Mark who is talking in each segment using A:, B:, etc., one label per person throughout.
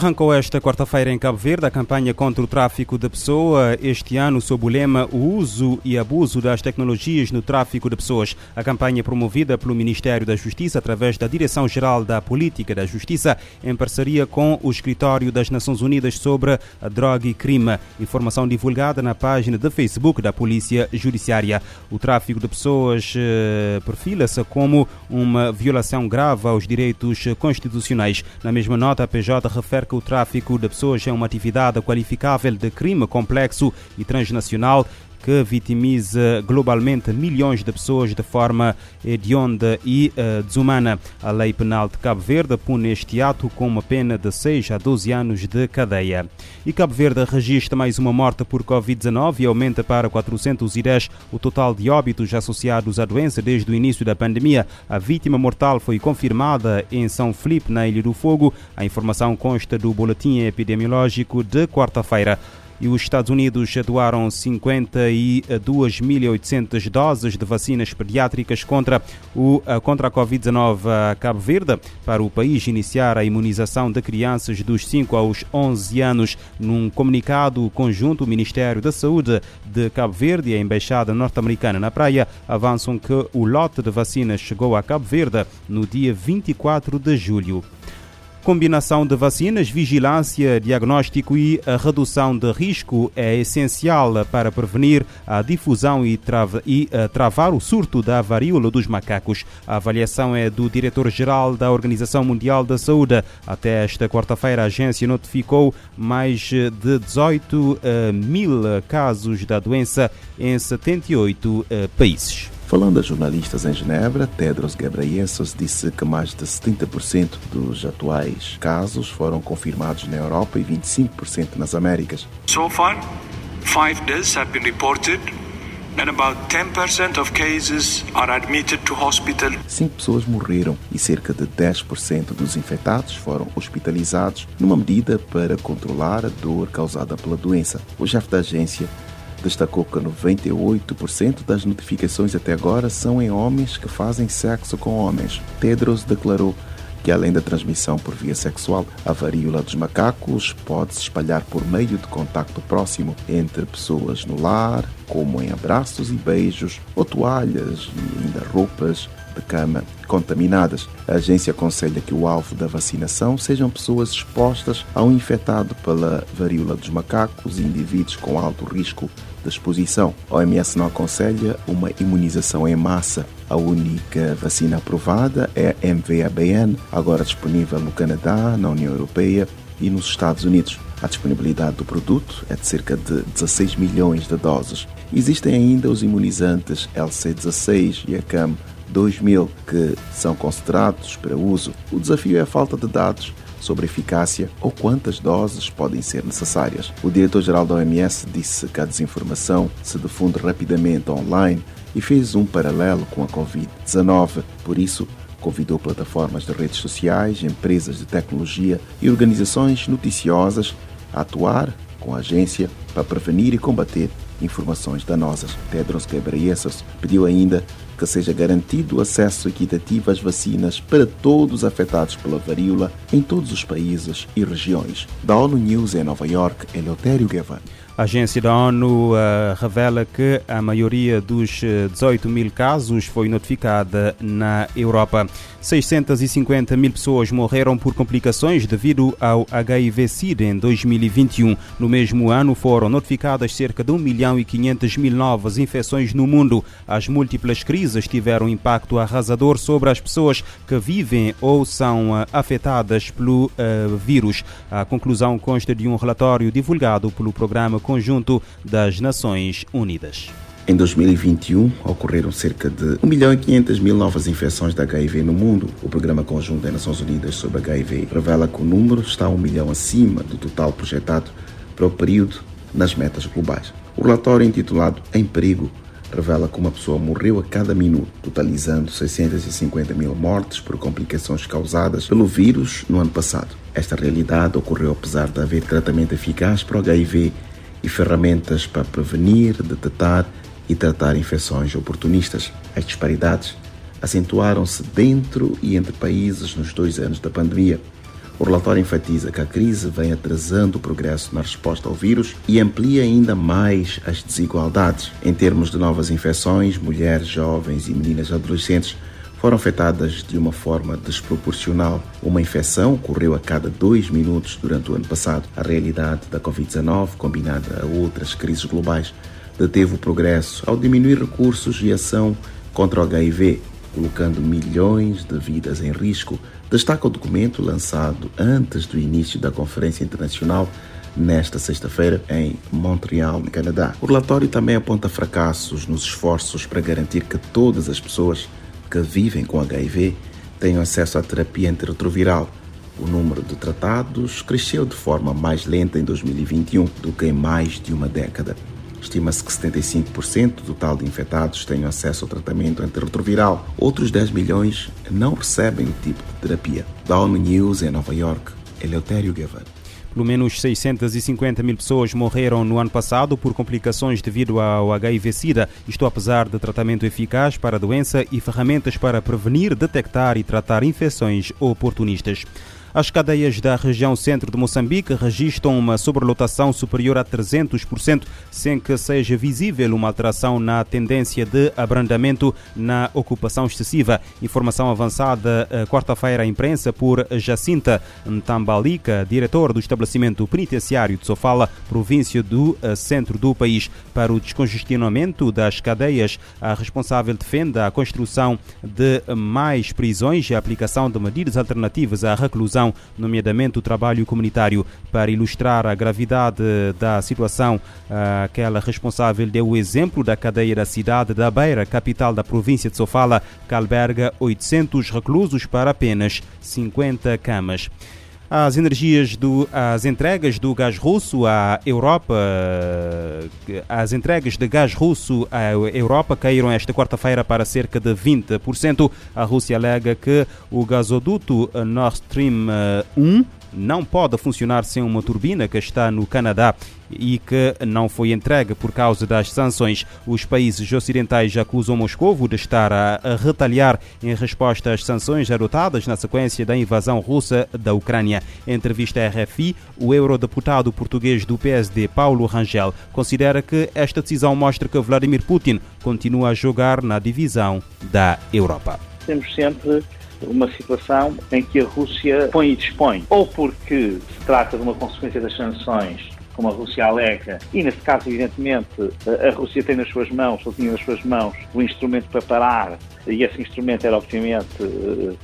A: Arrancou esta quarta-feira em Cabo Verde a campanha contra o tráfico de pessoa, este ano sob o lema O uso e abuso das tecnologias no tráfico de pessoas. A campanha promovida pelo Ministério da Justiça através da Direção-Geral da Política da Justiça em parceria com o Escritório das Nações Unidas sobre a Droga e Crime. Informação divulgada na página de Facebook da Polícia Judiciária. O tráfico de pessoas eh, perfila-se como uma violação grave aos direitos constitucionais. Na mesma nota, a PJ refere que o tráfico de pessoas é uma atividade qualificável de crime complexo e transnacional que vitimiza globalmente milhões de pessoas de forma hedionda e uh, desumana. A Lei Penal de Cabo Verde pune este ato com uma pena de 6 a 12 anos de cadeia. E Cabo Verde registra mais uma morte por Covid-19 e aumenta para 410 o total de óbitos associados à doença desde o início da pandemia. A vítima mortal foi confirmada em São Felipe, na Ilha do Fogo. A informação consta do boletim epidemiológico de quarta-feira e os Estados Unidos doaram 52.800 doses de vacinas pediátricas contra, o, contra a Covid-19 a Cabo Verde para o país iniciar a imunização de crianças dos 5 aos 11 anos. Num comunicado conjunto, o Ministério da Saúde de Cabo Verde e a Embaixada Norte-Americana na Praia avançam que o lote de vacinas chegou a Cabo Verde no dia 24 de julho. Combinação de vacinas, vigilância, diagnóstico e a redução de risco é essencial para prevenir a difusão e, trava, e uh, travar o surto da varíola dos macacos. A avaliação é do diretor-geral da Organização Mundial da Saúde. Até esta quarta-feira, a agência notificou mais de 18 uh, mil casos da doença em 78 uh, países.
B: Falando a jornalistas em Genebra, Tedros Ghebreyesus disse que mais de 70% dos atuais casos foram confirmados na Europa e 25% nas Américas.
C: So far, five deaths have been reported. And about 10% of cases are admitted to hospital.
B: Cinco pessoas morreram e cerca de 10% dos infectados foram hospitalizados numa medida para controlar a dor causada pela doença. O chefe da agência destacou que 98% das notificações até agora são em homens que fazem sexo com homens. Tedros declarou que além da transmissão por via sexual, a varíola dos macacos pode se espalhar por meio de contacto próximo entre pessoas no lar, como em abraços e beijos, ou toalhas e ainda roupas de cama contaminadas. A agência aconselha que o alvo da vacinação sejam pessoas expostas a um infectado pela varíola dos macacos e indivíduos com alto risco de exposição. A OMS não aconselha uma imunização em massa. A única vacina aprovada é a MVABN, agora disponível no Canadá, na União Europeia e nos Estados Unidos. A disponibilidade do produto é de cerca de 16 milhões de doses. Existem ainda os imunizantes LC16 e a CAM 2000 que são considerados para uso. O desafio é a falta de dados sobre eficácia ou quantas doses podem ser necessárias. O diretor-geral da OMS disse que a desinformação se difunde rapidamente online e fez um paralelo com a Covid-19. Por isso, convidou plataformas de redes sociais, empresas de tecnologia e organizações noticiosas a atuar com a agência para prevenir e combater informações danosas. Tedros Ghebreyesus pediu ainda que seja garantido o acesso equitativo às vacinas para todos afetados pela varíola em todos os países e regiões. Da ONU News em Nova York, Eleutério Guevara.
A: A agência da ONU uh, revela que a maioria dos 18 eh, mil casos foi notificada na Europa. 650 mil pessoas morreram por complicações devido ao HIV-Sida em 2021. No mesmo ano foram notificadas cerca de 1 milhão e 500 mil novas infecções no mundo. As múltiplas crises tiveram impacto arrasador sobre as pessoas que vivem ou são uh, afetadas pelo uh, vírus. A conclusão consta de um relatório divulgado pelo Programa conjunto das Nações Unidas.
B: Em 2021, ocorreram cerca de 1 milhão e 500 mil novas infecções de HIV no mundo. O Programa Conjunto das Nações Unidas sobre HIV revela que o número está 1 milhão acima do total projetado para o período nas metas globais. O relatório intitulado Em Perigo revela que uma pessoa morreu a cada minuto, totalizando 650 mil mortes por complicações causadas pelo vírus no ano passado. Esta realidade ocorreu apesar de haver tratamento eficaz para o HIV e ferramentas para prevenir, detectar e tratar infecções oportunistas. As disparidades acentuaram-se dentro e entre países nos dois anos da pandemia. O relatório enfatiza que a crise vem atrasando o progresso na resposta ao vírus e amplia ainda mais as desigualdades. Em termos de novas infecções, mulheres, jovens e meninas adolescentes foram afetadas de uma forma desproporcional. Uma infecção ocorreu a cada dois minutos durante o ano passado. A realidade da Covid-19, combinada a outras crises globais, deteve o progresso ao diminuir recursos e ação contra o HIV, colocando milhões de vidas em risco, destaca o documento lançado antes do início da Conferência Internacional nesta sexta-feira em Montreal, no Canadá. O relatório também aponta fracassos nos esforços para garantir que todas as pessoas que vivem com HIV tenham acesso à terapia antirretroviral. O número de tratados cresceu de forma mais lenta em 2021 do que em mais de uma década. Estima-se que 75% do total de infectados tenham acesso ao tratamento antirretroviral. Outros 10 milhões não recebem o tipo de terapia. Da ONU News em Nova York, Eleutério Guevara.
A: Pelo menos 650 mil pessoas morreram no ano passado por complicações devido ao HIV-Sida, isto apesar de tratamento eficaz para a doença e ferramentas para prevenir, detectar e tratar infecções oportunistas. As cadeias da região centro de Moçambique registram uma sobrelotação superior a 300%, sem que seja visível uma alteração na tendência de abrandamento na ocupação excessiva. Informação avançada eh, quarta-feira à imprensa por Jacinta Ntambalica, diretor do estabelecimento penitenciário de Sofala, província do eh, centro do país. Para o descongestionamento das cadeias, a responsável defende a construção de mais prisões e a aplicação de medidas alternativas à reclusão nomeadamente o trabalho comunitário. Para ilustrar a gravidade da situação, aquela responsável deu o exemplo da cadeia da cidade da Beira, capital da província de Sofala, que alberga 800 reclusos para apenas 50 camas. As energias do, as entregas do gás russo à Europa, as entregas de gás russo à Europa caíram esta quarta-feira para cerca de 20%. A Rússia alega que o gasoduto Nord Stream 1 não pode funcionar sem uma turbina que está no Canadá e que não foi entregue por causa das sanções. Os países ocidentais acusam Moscou de estar a retalhar em resposta às sanções adotadas na sequência da invasão russa da Ucrânia. Em entrevista à RFI, o eurodeputado português do PSD, Paulo Rangel, considera que esta decisão mostra que Vladimir Putin continua a jogar na divisão da Europa.
D: Temos sempre uma situação em que a Rússia põe e dispõe, ou porque se trata de uma consequência das sanções como a Rússia alega, e nesse caso, evidentemente, a Rússia tem nas suas mãos, ou tinha nas suas mãos, o instrumento para parar, e esse instrumento era, obviamente,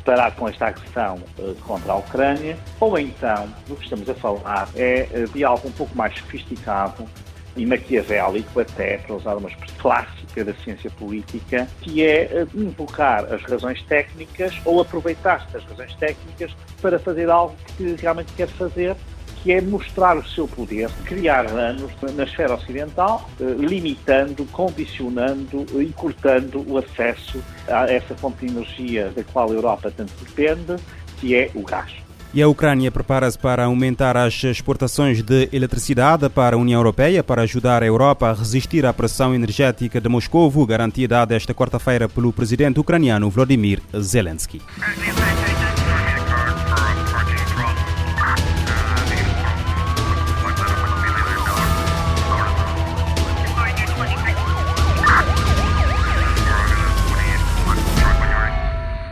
D: parar com esta agressão eh, contra a Ucrânia, ou então, do que estamos a falar é eh, de algo um pouco mais sofisticado, e maquiavélico até, para usar uma expressão clássica da ciência política, que é eh, invocar as razões técnicas ou aproveitar-se das razões técnicas para fazer algo que realmente quer fazer, que é mostrar o seu poder, criar danos na esfera ocidental, eh, limitando, condicionando e cortando o acesso a essa fonte de energia da qual a Europa tanto depende, que é o gás.
A: E a Ucrânia prepara-se para aumentar as exportações de eletricidade para a União Europeia para ajudar a Europa a resistir à pressão energética de Moscou, garantia dada esta quarta-feira pelo presidente ucraniano Vladimir Zelensky.